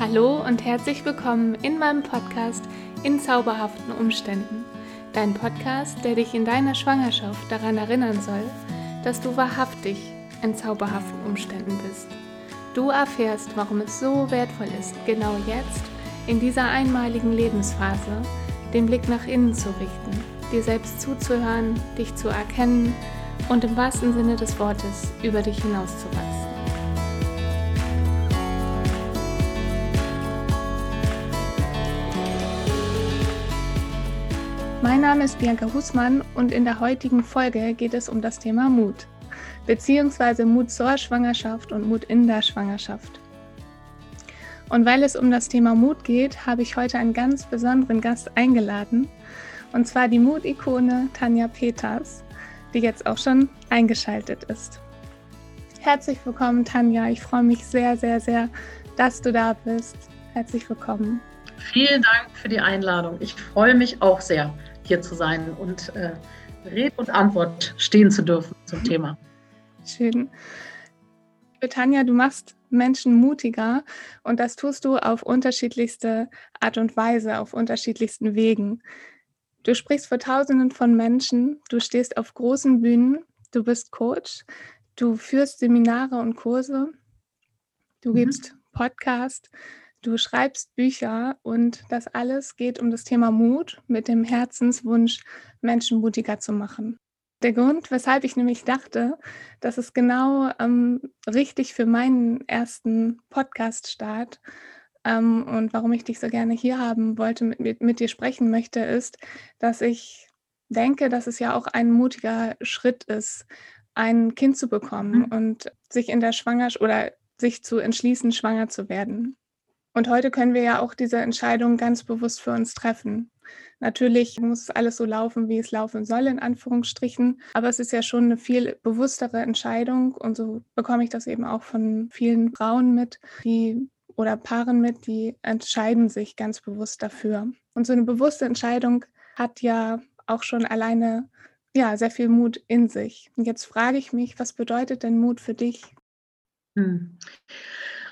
Hallo und herzlich willkommen in meinem Podcast In zauberhaften Umständen. Dein Podcast, der dich in deiner Schwangerschaft daran erinnern soll, dass du wahrhaftig in zauberhaften Umständen bist. Du erfährst, warum es so wertvoll ist, genau jetzt, in dieser einmaligen Lebensphase, den Blick nach innen zu richten, dir selbst zuzuhören, dich zu erkennen und im wahrsten Sinne des Wortes über dich hinauszuwachsen. Mein Name ist Bianca Husmann und in der heutigen Folge geht es um das Thema Mut, beziehungsweise Mut zur Schwangerschaft und Mut in der Schwangerschaft. Und weil es um das Thema Mut geht, habe ich heute einen ganz besonderen Gast eingeladen, und zwar die Mutikone Tanja Peters, die jetzt auch schon eingeschaltet ist. Herzlich willkommen, Tanja. Ich freue mich sehr, sehr, sehr, dass du da bist. Herzlich willkommen. Vielen Dank für die Einladung. Ich freue mich auch sehr hier zu sein und äh, Rede und Antwort stehen zu dürfen zum Thema. Schön. Tanja, du machst Menschen mutiger und das tust du auf unterschiedlichste Art und Weise, auf unterschiedlichsten Wegen. Du sprichst vor Tausenden von Menschen, du stehst auf großen Bühnen, du bist Coach, du führst Seminare und Kurse, du mhm. gibst Podcast, Du schreibst Bücher und das alles geht um das Thema Mut mit dem Herzenswunsch, Menschen mutiger zu machen. Der Grund, weshalb ich nämlich dachte, dass es genau ähm, richtig für meinen ersten Podcast-Start ähm, und warum ich dich so gerne hier haben wollte, mit, mit, mit dir sprechen möchte, ist, dass ich denke, dass es ja auch ein mutiger Schritt ist, ein Kind zu bekommen mhm. und sich in der Schwangerschaft oder sich zu entschließen, schwanger zu werden. Und heute können wir ja auch diese Entscheidung ganz bewusst für uns treffen. Natürlich muss alles so laufen, wie es laufen soll, in Anführungsstrichen. Aber es ist ja schon eine viel bewusstere Entscheidung. Und so bekomme ich das eben auch von vielen Frauen mit, die oder Paaren mit, die entscheiden sich ganz bewusst dafür. Und so eine bewusste Entscheidung hat ja auch schon alleine ja, sehr viel Mut in sich. Und jetzt frage ich mich, was bedeutet denn Mut für dich? Hm.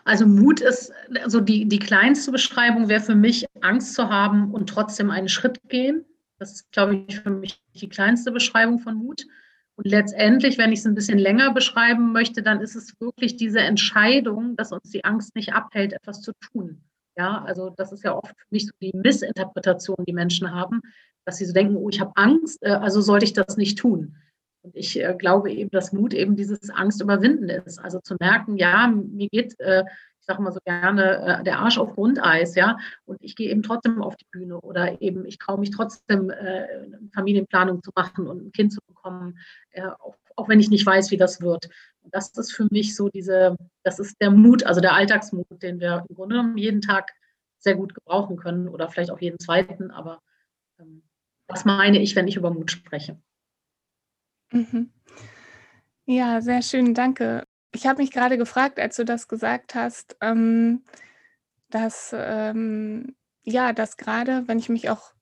Also Mut ist, also die, die kleinste Beschreibung wäre für mich, Angst zu haben und trotzdem einen Schritt gehen. Das ist, glaube ich, für mich die kleinste Beschreibung von Mut. Und letztendlich, wenn ich es ein bisschen länger beschreiben möchte, dann ist es wirklich diese Entscheidung, dass uns die Angst nicht abhält, etwas zu tun. Ja, also das ist ja oft für mich so die Missinterpretation, die Menschen haben, dass sie so denken, oh, ich habe Angst, äh, also sollte ich das nicht tun. Und ich äh, glaube eben, dass Mut eben dieses Angst überwinden ist. Also zu merken, ja, mir geht, äh, ich sage mal so gerne, äh, der Arsch auf Grundeis, ja, und ich gehe eben trotzdem auf die Bühne oder eben ich traue mich trotzdem, äh, Familienplanung zu machen und ein Kind zu bekommen, auch, auch, wenn ich nicht weiß, wie das wird. Und das ist für mich so diese, das ist der Mut, also der Alltagsmut, den wir im Grunde genommen jeden Tag sehr gut gebrauchen können oder vielleicht auch jeden zweiten, aber ähm, das meine ich, wenn ich über Mut spreche. Mhm. Ja, sehr schön, danke. Ich habe mich gerade gefragt, als du das gesagt hast, ähm, dass, ähm, ja, dass gerade, wenn ich mich auch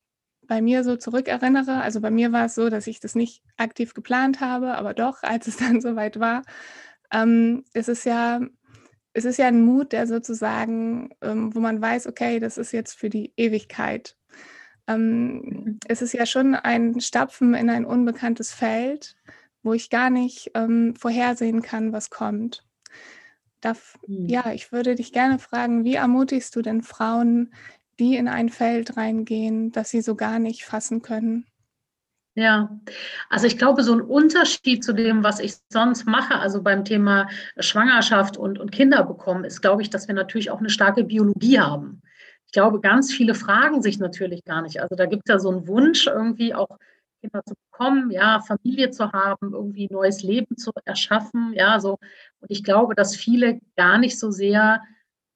bei mir so zurückerinnere, also bei mir war es so, dass ich das nicht aktiv geplant habe, aber doch, als es dann soweit war, ähm, ist es ja, es ist ja ein Mut, der sozusagen, ähm, wo man weiß, okay, das ist jetzt für die Ewigkeit. Ähm, mhm. es ist ja schon ein Stapfen in ein unbekanntes Feld, wo ich gar nicht ähm, vorhersehen kann, was kommt. Darf, mhm. Ja, ich würde dich gerne fragen, wie ermutigst du denn Frauen, die in ein Feld reingehen, das sie so gar nicht fassen können? Ja, also ich glaube, so ein Unterschied zu dem, was ich sonst mache, also beim Thema Schwangerschaft und, und Kinder bekommen, ist, glaube ich, dass wir natürlich auch eine starke Biologie haben glaube, ganz viele fragen sich natürlich gar nicht. Also da gibt es ja so einen Wunsch, irgendwie auch Kinder zu bekommen, ja, Familie zu haben, irgendwie neues Leben zu erschaffen, ja, so. Und ich glaube, dass viele gar nicht so sehr,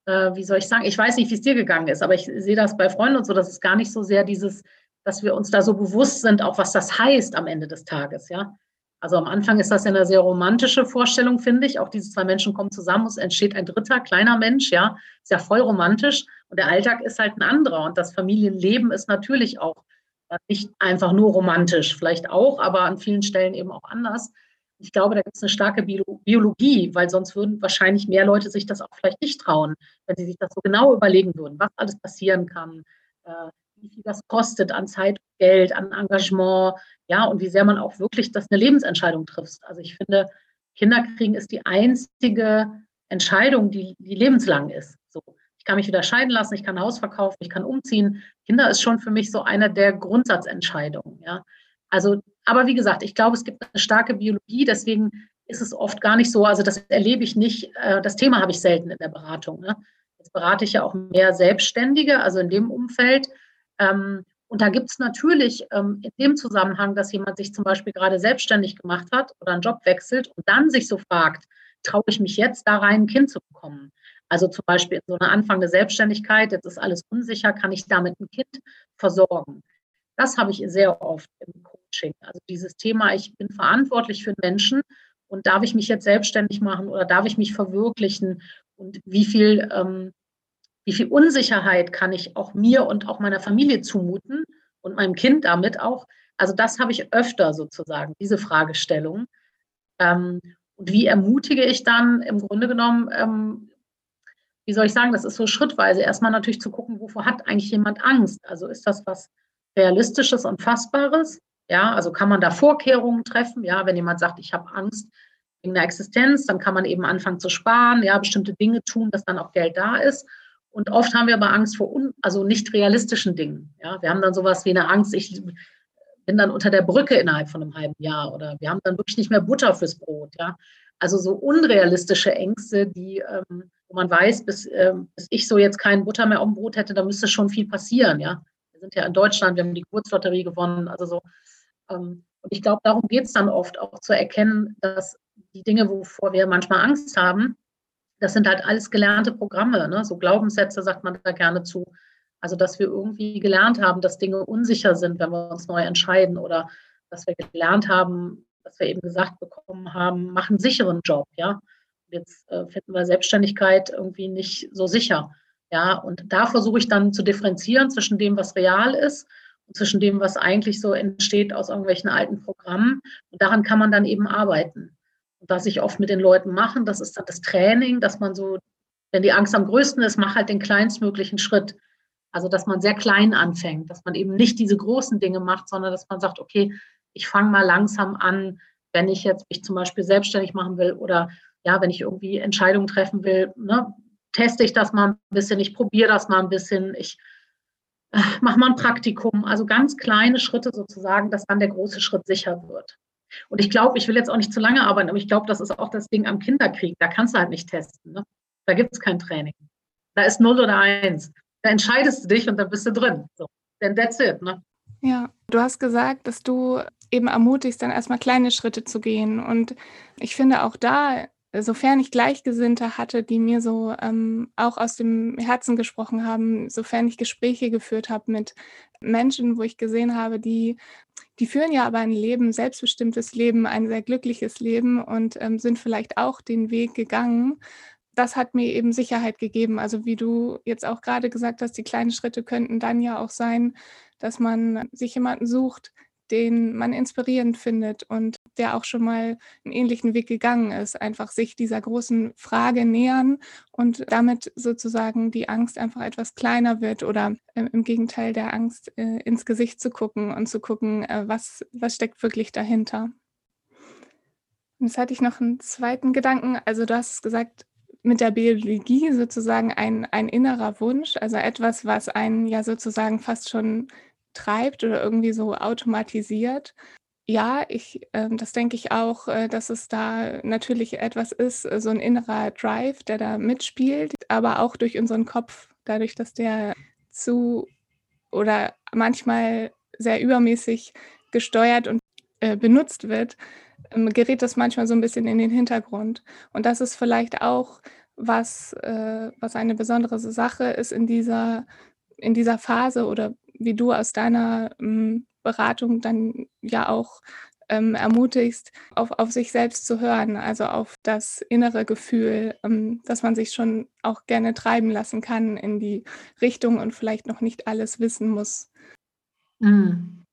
äh, wie soll ich sagen, ich weiß nicht, wie es dir gegangen ist, aber ich sehe das bei Freunden und so, dass es gar nicht so sehr dieses, dass wir uns da so bewusst sind, auch was das heißt am Ende des Tages, ja. Also am Anfang ist das ja eine sehr romantische Vorstellung, finde ich. Auch diese zwei Menschen kommen zusammen, es entsteht ein dritter kleiner Mensch, ja, ist ja voll romantisch. Und der Alltag ist halt ein anderer. Und das Familienleben ist natürlich auch nicht einfach nur romantisch, vielleicht auch, aber an vielen Stellen eben auch anders. Ich glaube, da gibt es eine starke Biologie, weil sonst würden wahrscheinlich mehr Leute sich das auch vielleicht nicht trauen, wenn sie sich das so genau überlegen würden, was alles passieren kann, äh, wie viel das kostet an Zeit und Geld, an Engagement, ja, und wie sehr man auch wirklich das eine Lebensentscheidung trifft. Also ich finde, Kinder kriegen ist die einzige Entscheidung, die, die lebenslang ist. Kann mich wieder scheiden lassen, ich kann ein Haus verkaufen, ich kann umziehen. Kinder ist schon für mich so eine der Grundsatzentscheidungen. Ja. Also, aber wie gesagt, ich glaube, es gibt eine starke Biologie, deswegen ist es oft gar nicht so, also das erlebe ich nicht, äh, das Thema habe ich selten in der Beratung. Ne? Jetzt berate ich ja auch mehr Selbstständige, also in dem Umfeld. Ähm, und da gibt es natürlich ähm, in dem Zusammenhang, dass jemand sich zum Beispiel gerade selbstständig gemacht hat oder einen Job wechselt und dann sich so fragt, traue ich mich jetzt da rein, ein Kind zu bekommen? Also zum Beispiel in so einer Anfang der Selbstständigkeit, jetzt ist alles unsicher, kann ich damit ein Kind versorgen? Das habe ich sehr oft im Coaching. Also dieses Thema, ich bin verantwortlich für Menschen und darf ich mich jetzt selbstständig machen oder darf ich mich verwirklichen? Und wie viel, ähm, wie viel Unsicherheit kann ich auch mir und auch meiner Familie zumuten und meinem Kind damit auch? Also das habe ich öfter sozusagen, diese Fragestellung. Ähm, und wie ermutige ich dann im Grunde genommen, ähm, wie soll ich sagen, das ist so schrittweise, erstmal natürlich zu gucken, wovor hat eigentlich jemand Angst? Also ist das was Realistisches und Fassbares? Ja, also kann man da Vorkehrungen treffen? Ja, wenn jemand sagt, ich habe Angst wegen der Existenz, dann kann man eben anfangen zu sparen, ja, bestimmte Dinge tun, dass dann auch Geld da ist. Und oft haben wir aber Angst vor un, also nicht realistischen Dingen. Ja, wir haben dann sowas wie eine Angst, ich bin dann unter der Brücke innerhalb von einem halben Jahr oder wir haben dann wirklich nicht mehr Butter fürs Brot. Ja, also so unrealistische Ängste, die, ähm, wo man weiß, bis, ähm, bis ich so jetzt kein Butter mehr auf dem Brot hätte, da müsste schon viel passieren. Ja, wir sind ja in Deutschland, wir haben die Geburtslotterie gewonnen. Also so. Ähm, und ich glaube, darum geht es dann oft auch zu erkennen, dass die Dinge, wovor wir manchmal Angst haben, das sind halt alles gelernte Programme. Ne? So Glaubenssätze sagt man da gerne zu. Also, dass wir irgendwie gelernt haben, dass Dinge unsicher sind, wenn wir uns neu entscheiden oder dass wir gelernt haben, dass wir eben gesagt bekommen haben, mach einen sicheren Job, ja. Jetzt äh, finden wir Selbstständigkeit irgendwie nicht so sicher. Ja, und da versuche ich dann zu differenzieren zwischen dem, was real ist und zwischen dem, was eigentlich so entsteht aus irgendwelchen alten Programmen. Und daran kann man dann eben arbeiten. Und was ich oft mit den Leuten mache, das ist dann das Training, dass man so, wenn die Angst am größten ist, mach halt den kleinstmöglichen Schritt. Also, dass man sehr klein anfängt, dass man eben nicht diese großen Dinge macht, sondern dass man sagt, okay, ich fange mal langsam an, wenn ich jetzt mich zum Beispiel selbstständig machen will oder ja, wenn ich irgendwie Entscheidungen treffen will, ne, teste ich das mal ein bisschen, ich probiere das mal ein bisschen, ich äh, mache mal ein Praktikum. Also ganz kleine Schritte sozusagen, dass dann der große Schritt sicher wird. Und ich glaube, ich will jetzt auch nicht zu lange arbeiten, aber ich glaube, das ist auch das Ding am Kinderkrieg. Da kannst du halt nicht testen. Ne? Da gibt es kein Training. Da ist null oder eins da entscheidest du dich und dann bist du drin. So. Denn that's it. Ne? Ja, du hast gesagt, dass du eben ermutigst, dann erstmal kleine Schritte zu gehen. Und ich finde auch da, sofern ich Gleichgesinnte hatte, die mir so ähm, auch aus dem Herzen gesprochen haben, sofern ich Gespräche geführt habe mit Menschen, wo ich gesehen habe, die, die führen ja aber ein Leben, selbstbestimmtes Leben, ein sehr glückliches Leben und ähm, sind vielleicht auch den Weg gegangen, das hat mir eben Sicherheit gegeben. Also wie du jetzt auch gerade gesagt hast, die kleinen Schritte könnten dann ja auch sein, dass man sich jemanden sucht, den man inspirierend findet und der auch schon mal einen ähnlichen Weg gegangen ist, einfach sich dieser großen Frage nähern und damit sozusagen die Angst einfach etwas kleiner wird oder äh, im Gegenteil der Angst äh, ins Gesicht zu gucken und zu gucken, äh, was, was steckt wirklich dahinter. Und jetzt hatte ich noch einen zweiten Gedanken. Also du hast gesagt, mit der Biologie sozusagen ein, ein innerer Wunsch, also etwas, was einen ja sozusagen fast schon treibt oder irgendwie so automatisiert. Ja, ich, äh, das denke ich auch, äh, dass es da natürlich etwas ist, äh, so ein innerer Drive, der da mitspielt, aber auch durch unseren Kopf, dadurch, dass der zu oder manchmal sehr übermäßig gesteuert und äh, benutzt wird, ähm, gerät das manchmal so ein bisschen in den Hintergrund. Und das ist vielleicht auch was, äh, was eine besondere Sache ist in dieser, in dieser Phase oder wie du aus deiner ähm, Beratung dann ja auch ähm, ermutigst, auf, auf sich selbst zu hören, also auf das innere Gefühl, ähm, dass man sich schon auch gerne treiben lassen kann in die Richtung und vielleicht noch nicht alles wissen muss. Mhm.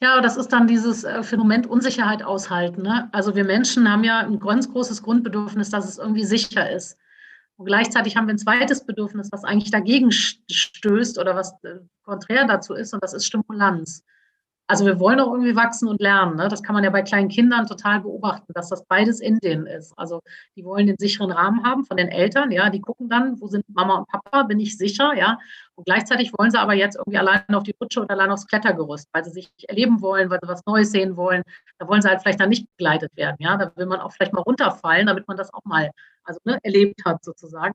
Ja, das ist dann dieses äh, Phänomen Unsicherheit aushalten. Ne? Also wir Menschen haben ja ein ganz großes Grundbedürfnis, dass es irgendwie sicher ist. Und gleichzeitig haben wir ein zweites Bedürfnis, was eigentlich dagegen stößt oder was äh, konträr dazu ist, und das ist Stimulanz. Also wir wollen auch irgendwie wachsen und lernen. Ne? Das kann man ja bei kleinen Kindern total beobachten, dass das beides in denen ist. Also die wollen den sicheren Rahmen haben von den Eltern, ja, die gucken dann, wo sind Mama und Papa, bin ich sicher, ja. Und gleichzeitig wollen sie aber jetzt irgendwie allein auf die Rutsche oder allein aufs Klettergerüst, weil sie sich erleben wollen, weil sie was Neues sehen wollen. Da wollen sie halt vielleicht dann nicht begleitet werden, ja. Da will man auch vielleicht mal runterfallen, damit man das auch mal also, ne, erlebt hat sozusagen.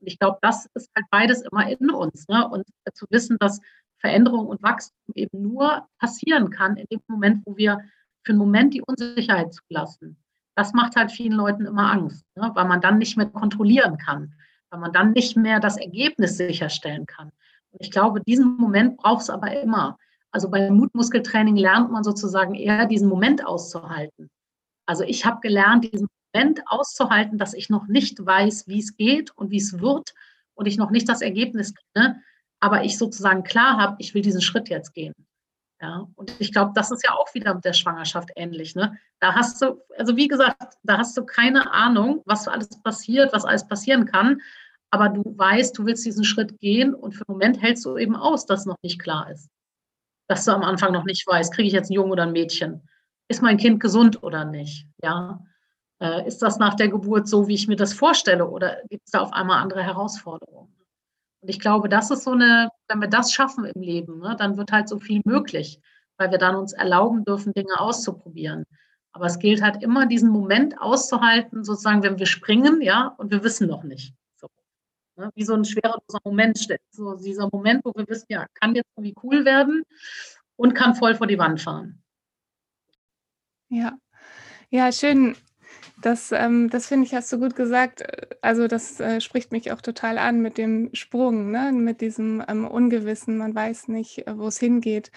Und ich glaube, das ist halt beides immer in uns. Ne? Und zu wissen, dass Veränderung und Wachstum eben nur passieren kann in dem Moment, wo wir für einen Moment die Unsicherheit zulassen. Das macht halt vielen Leuten immer Angst, ne? weil man dann nicht mehr kontrollieren kann, weil man dann nicht mehr das Ergebnis sicherstellen kann. Und ich glaube, diesen Moment braucht es aber immer. Also beim Mutmuskeltraining lernt man sozusagen eher diesen Moment auszuhalten. Also ich habe gelernt, diesen Moment auszuhalten, dass ich noch nicht weiß, wie es geht und wie es wird und ich noch nicht das Ergebnis kenne, aber ich sozusagen klar habe, ich will diesen Schritt jetzt gehen. Ja, und ich glaube, das ist ja auch wieder mit der Schwangerschaft ähnlich. Ne? Da hast du, also wie gesagt, da hast du keine Ahnung, was alles passiert, was alles passieren kann. Aber du weißt, du willst diesen Schritt gehen und für den Moment hältst du eben aus, dass noch nicht klar ist. Dass du am Anfang noch nicht weißt, kriege ich jetzt einen Jungen oder ein Mädchen? Ist mein Kind gesund oder nicht? Ja. Äh, ist das nach der Geburt so, wie ich mir das vorstelle, oder gibt es da auf einmal andere Herausforderungen? Und ich glaube, das ist so eine, wenn wir das schaffen im Leben, ne, dann wird halt so viel möglich, weil wir dann uns erlauben dürfen, Dinge auszuprobieren. Aber es gilt halt immer, diesen Moment auszuhalten, sozusagen, wenn wir springen, ja, und wir wissen noch nicht. So, ne, wie so ein schwereloser Moment, so dieser Moment, wo wir wissen, ja, kann jetzt irgendwie cool werden und kann voll vor die Wand fahren. Ja, ja, schön. Das, ähm, das finde ich, hast du gut gesagt. Also das äh, spricht mich auch total an mit dem Sprung, ne? mit diesem ähm, Ungewissen. Man weiß nicht, äh, wo es hingeht.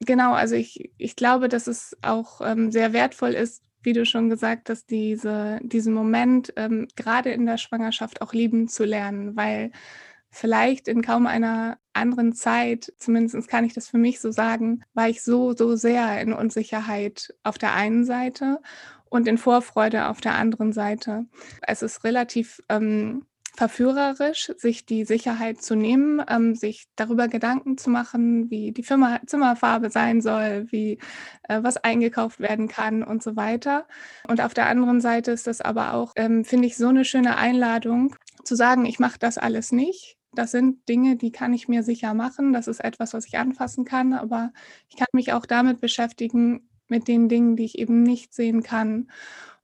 Genau, also ich, ich glaube, dass es auch ähm, sehr wertvoll ist, wie du schon gesagt hast, diese, diesen Moment ähm, gerade in der Schwangerschaft auch lieben zu lernen, weil vielleicht in kaum einer anderen Zeit, zumindest kann ich das für mich so sagen, war ich so, so sehr in Unsicherheit auf der einen Seite und in Vorfreude auf der anderen Seite. Es ist relativ ähm, verführerisch, sich die Sicherheit zu nehmen, ähm, sich darüber Gedanken zu machen, wie die Firma, Zimmerfarbe sein soll, wie äh, was eingekauft werden kann und so weiter. Und auf der anderen Seite ist das aber auch, ähm, finde ich, so eine schöne Einladung zu sagen, ich mache das alles nicht. Das sind Dinge, die kann ich mir sicher machen. Das ist etwas, was ich anfassen kann, aber ich kann mich auch damit beschäftigen, mit den Dingen, die ich eben nicht sehen kann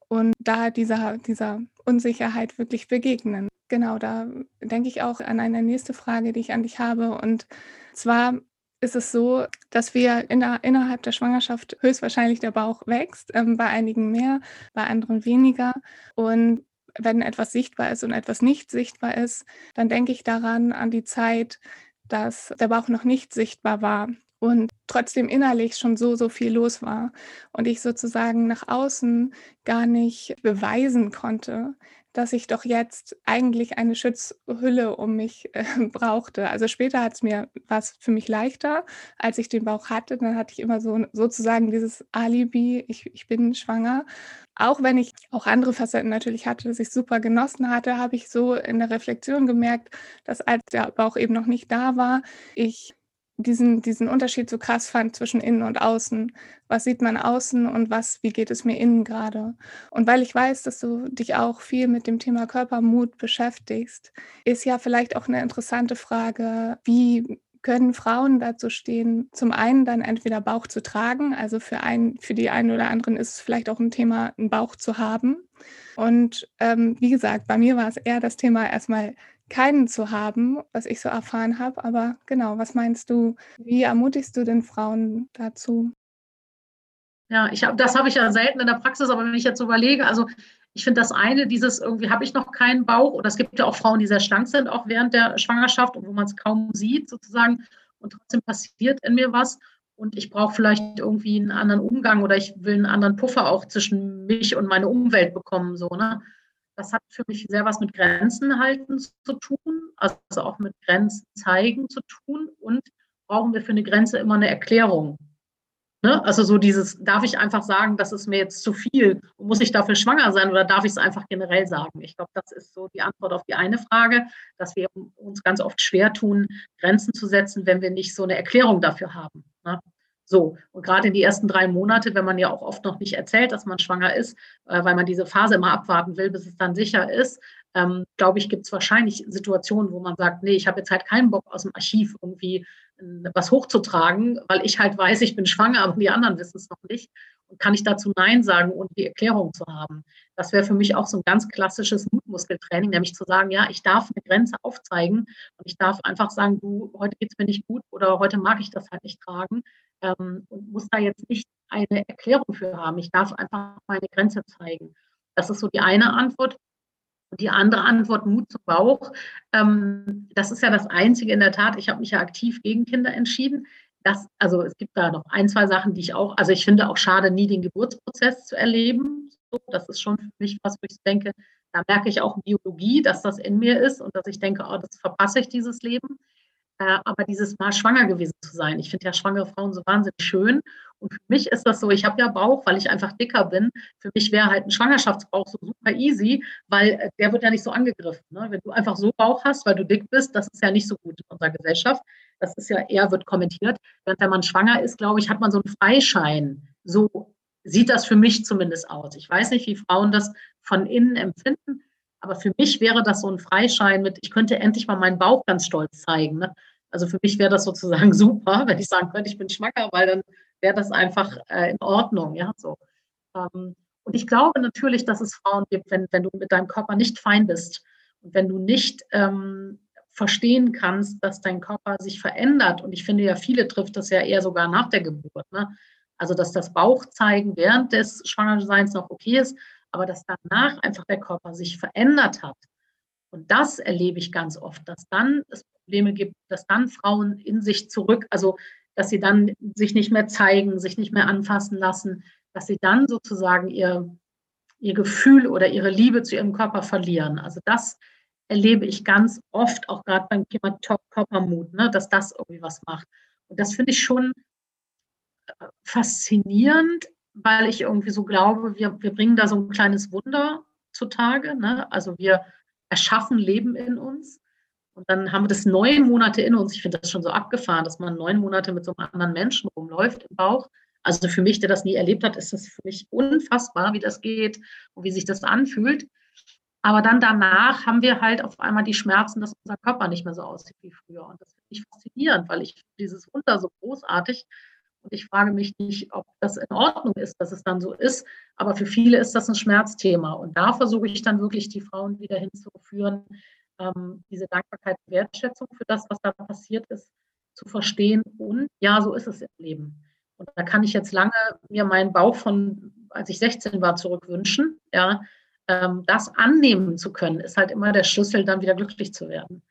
und da dieser, dieser Unsicherheit wirklich begegnen. Genau, da denke ich auch an eine nächste Frage, die ich an dich habe. Und zwar ist es so, dass wir in der, innerhalb der Schwangerschaft höchstwahrscheinlich der Bauch wächst, ähm, bei einigen mehr, bei anderen weniger. Und wenn etwas sichtbar ist und etwas nicht sichtbar ist, dann denke ich daran an die Zeit, dass der Bauch noch nicht sichtbar war und trotzdem innerlich schon so, so viel los war und ich sozusagen nach außen gar nicht beweisen konnte, dass ich doch jetzt eigentlich eine Schutzhülle um mich äh, brauchte. Also später hat es mir was für mich leichter, als ich den Bauch hatte. Dann hatte ich immer so sozusagen dieses Alibi, ich, ich bin schwanger. Auch wenn ich auch andere Facetten natürlich hatte, dass ich super genossen hatte, habe ich so in der Reflexion gemerkt, dass als der Bauch eben noch nicht da war, ich diesen, diesen Unterschied so krass fand zwischen innen und außen. Was sieht man außen und was, wie geht es mir innen gerade? Und weil ich weiß, dass du dich auch viel mit dem Thema Körpermut beschäftigst, ist ja vielleicht auch eine interessante Frage, wie können Frauen dazu stehen, zum einen dann entweder Bauch zu tragen, also für, einen, für die einen oder anderen ist es vielleicht auch ein Thema, einen Bauch zu haben. Und ähm, wie gesagt, bei mir war es eher das Thema erstmal keinen zu haben, was ich so erfahren habe. Aber genau, was meinst du? Wie ermutigst du denn Frauen dazu? Ja, ich hab, das habe ich ja selten in der Praxis, aber wenn ich jetzt überlege, also ich finde das eine, dieses irgendwie habe ich noch keinen Bauch, oder es gibt ja auch Frauen, die sehr schlank sind, auch während der Schwangerschaft, wo man es kaum sieht sozusagen, und trotzdem passiert in mir was. Und ich brauche vielleicht irgendwie einen anderen Umgang oder ich will einen anderen Puffer auch zwischen mich und meine Umwelt bekommen. So, ne? Das hat für mich sehr was mit Grenzen halten zu tun, also auch mit Grenzen zeigen zu tun. Und brauchen wir für eine Grenze immer eine Erklärung. Ne? Also so dieses, darf ich einfach sagen, das ist mir jetzt zu viel? Muss ich dafür schwanger sein oder darf ich es einfach generell sagen? Ich glaube, das ist so die Antwort auf die eine Frage, dass wir uns ganz oft schwer tun, Grenzen zu setzen, wenn wir nicht so eine Erklärung dafür haben. Ne? So, und gerade in die ersten drei Monate, wenn man ja auch oft noch nicht erzählt, dass man schwanger ist, äh, weil man diese Phase immer abwarten will, bis es dann sicher ist, ähm, glaube ich, gibt es wahrscheinlich Situationen, wo man sagt, nee, ich habe jetzt halt keinen Bock aus dem Archiv irgendwie äh, was hochzutragen, weil ich halt weiß, ich bin schwanger, aber die anderen wissen es noch nicht. Und kann ich dazu Nein sagen und die Erklärung zu haben? Das wäre für mich auch so ein ganz klassisches Mutmuskeltraining, nämlich zu sagen, ja, ich darf eine Grenze aufzeigen und ich darf einfach sagen, du, heute geht es mir nicht gut oder heute mag ich das halt nicht tragen ähm, und muss da jetzt nicht eine Erklärung für haben. Ich darf einfach meine Grenze zeigen. Das ist so die eine Antwort. Und die andere Antwort, Mut zum Bauch, ähm, das ist ja das Einzige in der Tat. Ich habe mich ja aktiv gegen Kinder entschieden. Das, also es gibt da noch ein, zwei Sachen, die ich auch, also ich finde auch schade, nie den Geburtsprozess zu erleben. So, das ist schon für mich was, wo ich denke, da merke ich auch Biologie, dass das in mir ist und dass ich denke, oh, das verpasse ich dieses Leben. Äh, aber dieses Mal schwanger gewesen zu sein. Ich finde ja schwangere Frauen so wahnsinnig schön. Und für mich ist das so, ich habe ja Bauch, weil ich einfach dicker bin. Für mich wäre halt ein Schwangerschaftsbauch so super easy, weil äh, der wird ja nicht so angegriffen. Ne? Wenn du einfach so Bauch hast, weil du dick bist, das ist ja nicht so gut in unserer Gesellschaft. Das ist ja eher, wird kommentiert. Während wenn man schwanger ist, glaube ich, hat man so einen Freischein. So sieht das für mich zumindest aus. Ich weiß nicht, wie Frauen das von innen empfinden. Aber für mich wäre das so ein Freischein mit, ich könnte endlich mal meinen Bauch ganz stolz zeigen. Ne? Also für mich wäre das sozusagen super, wenn ich sagen könnte, ich bin schwanger, weil dann wäre das einfach äh, in Ordnung. Ja, so. Ähm, und ich glaube natürlich, dass es Frauen gibt, wenn, wenn du mit deinem Körper nicht fein bist und wenn du nicht ähm, verstehen kannst, dass dein Körper sich verändert. Und ich finde ja, viele trifft das ja eher sogar nach der Geburt. Ne? Also, dass das Bauchzeigen während des Schwangerseins noch okay ist, aber dass danach einfach der Körper sich verändert hat. Und das erlebe ich ganz oft, dass dann es Probleme gibt, dass dann Frauen in sich zurück, also dass sie dann sich nicht mehr zeigen, sich nicht mehr anfassen lassen, dass sie dann sozusagen ihr, ihr Gefühl oder ihre Liebe zu ihrem Körper verlieren. Also das erlebe ich ganz oft, auch gerade beim Thema Körpermut, ne, dass das irgendwie was macht. Und das finde ich schon äh, faszinierend, weil ich irgendwie so glaube, wir, wir bringen da so ein kleines Wunder zutage. Ne? Also wir erschaffen Leben in uns. Und dann haben wir das neun Monate in uns. Ich finde das schon so abgefahren, dass man neun Monate mit so einem anderen Menschen rumläuft im Bauch. Also für mich, der das nie erlebt hat, ist das für mich unfassbar, wie das geht und wie sich das anfühlt. Aber dann danach haben wir halt auf einmal die Schmerzen, dass unser Körper nicht mehr so aussieht wie früher. Und das finde ich faszinierend, weil ich dieses Wunder so großartig und ich frage mich nicht, ob das in Ordnung ist, dass es dann so ist. Aber für viele ist das ein Schmerzthema. Und da versuche ich dann wirklich die Frauen wieder hinzuführen, ähm, diese Dankbarkeit und Wertschätzung für das, was da passiert ist, zu verstehen. Und ja, so ist es im Leben. Und da kann ich jetzt lange mir meinen Bauch von, als ich 16 war, zurückwünschen. Ja, ähm, das annehmen zu können, ist halt immer der Schlüssel, dann wieder glücklich zu werden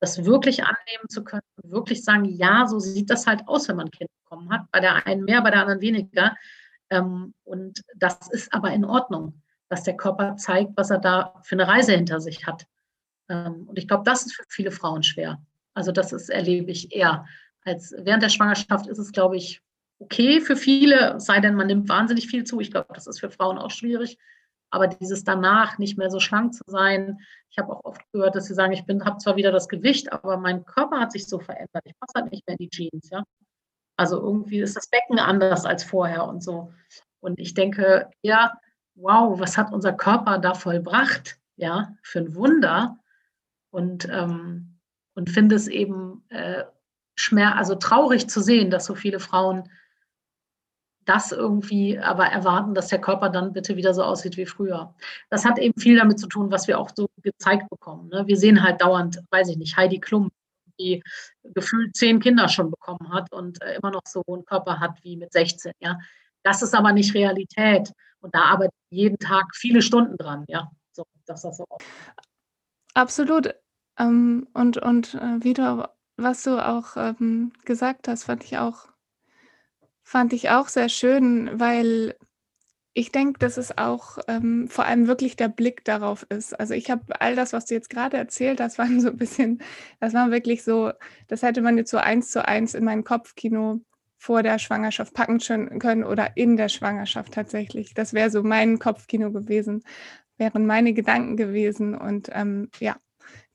das wirklich annehmen zu können und wirklich sagen, ja, so sieht das halt aus, wenn man ein Kind bekommen hat. Bei der einen mehr, bei der anderen weniger. Ähm, und das ist aber in Ordnung, dass der Körper zeigt, was er da für eine Reise hinter sich hat. Ähm, und ich glaube, das ist für viele Frauen schwer. Also das ist, erlebe ich eher. Als während der Schwangerschaft ist es, glaube ich, okay für viele, sei denn, man nimmt wahnsinnig viel zu. Ich glaube, das ist für Frauen auch schwierig. Aber dieses danach nicht mehr so schlank zu sein, ich habe auch oft gehört, dass sie sagen, ich habe zwar wieder das Gewicht, aber mein Körper hat sich so verändert. Ich passe halt nicht mehr in die Jeans, ja. Also irgendwie ist das Becken anders als vorher und so. Und ich denke, ja, wow, was hat unser Körper da vollbracht, ja, für ein Wunder. Und, ähm, und finde es eben äh, schmer also traurig zu sehen, dass so viele Frauen das irgendwie aber erwarten, dass der Körper dann bitte wieder so aussieht wie früher. Das hat eben viel damit zu tun, was wir auch so gezeigt bekommen. Ne? Wir sehen halt dauernd, weiß ich nicht, Heidi Klum, die gefühlt zehn Kinder schon bekommen hat und äh, immer noch so einen Körper hat wie mit 16. Ja? Das ist aber nicht Realität. Und da arbeitet jeden Tag viele Stunden dran, ja. So, das so Absolut. Ähm, und und äh, wie du, was du auch ähm, gesagt hast, fand ich auch Fand ich auch sehr schön, weil ich denke, dass es auch ähm, vor allem wirklich der Blick darauf ist. Also ich habe all das, was du jetzt gerade erzählt hast, waren so ein bisschen, das war wirklich so, das hätte man jetzt so eins zu eins in mein Kopfkino vor der Schwangerschaft packen können oder in der Schwangerschaft tatsächlich. Das wäre so mein Kopfkino gewesen, wären meine Gedanken gewesen und ähm, ja,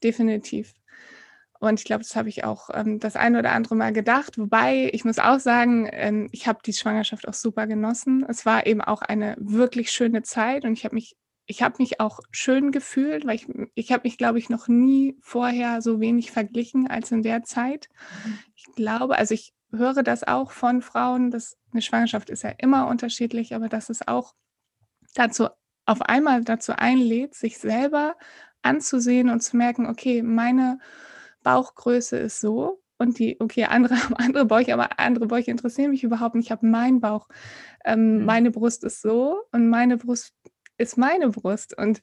definitiv. Und ich glaube, das habe ich auch ähm, das ein oder andere Mal gedacht. Wobei, ich muss auch sagen, ähm, ich habe die Schwangerschaft auch super genossen. Es war eben auch eine wirklich schöne Zeit und ich habe mich, ich habe mich auch schön gefühlt, weil ich, ich habe mich, glaube ich, noch nie vorher so wenig verglichen als in der Zeit. Mhm. Ich glaube, also ich höre das auch von Frauen, dass eine Schwangerschaft ist ja immer unterschiedlich, aber dass es auch dazu auf einmal dazu einlädt, sich selber anzusehen und zu merken, okay, meine Bauchgröße ist so und die, okay, andere haben andere Bäuche, aber andere Bäuche interessieren mich überhaupt nicht. Ich habe meinen Bauch, ähm, mhm. meine Brust ist so und meine Brust ist meine Brust. Und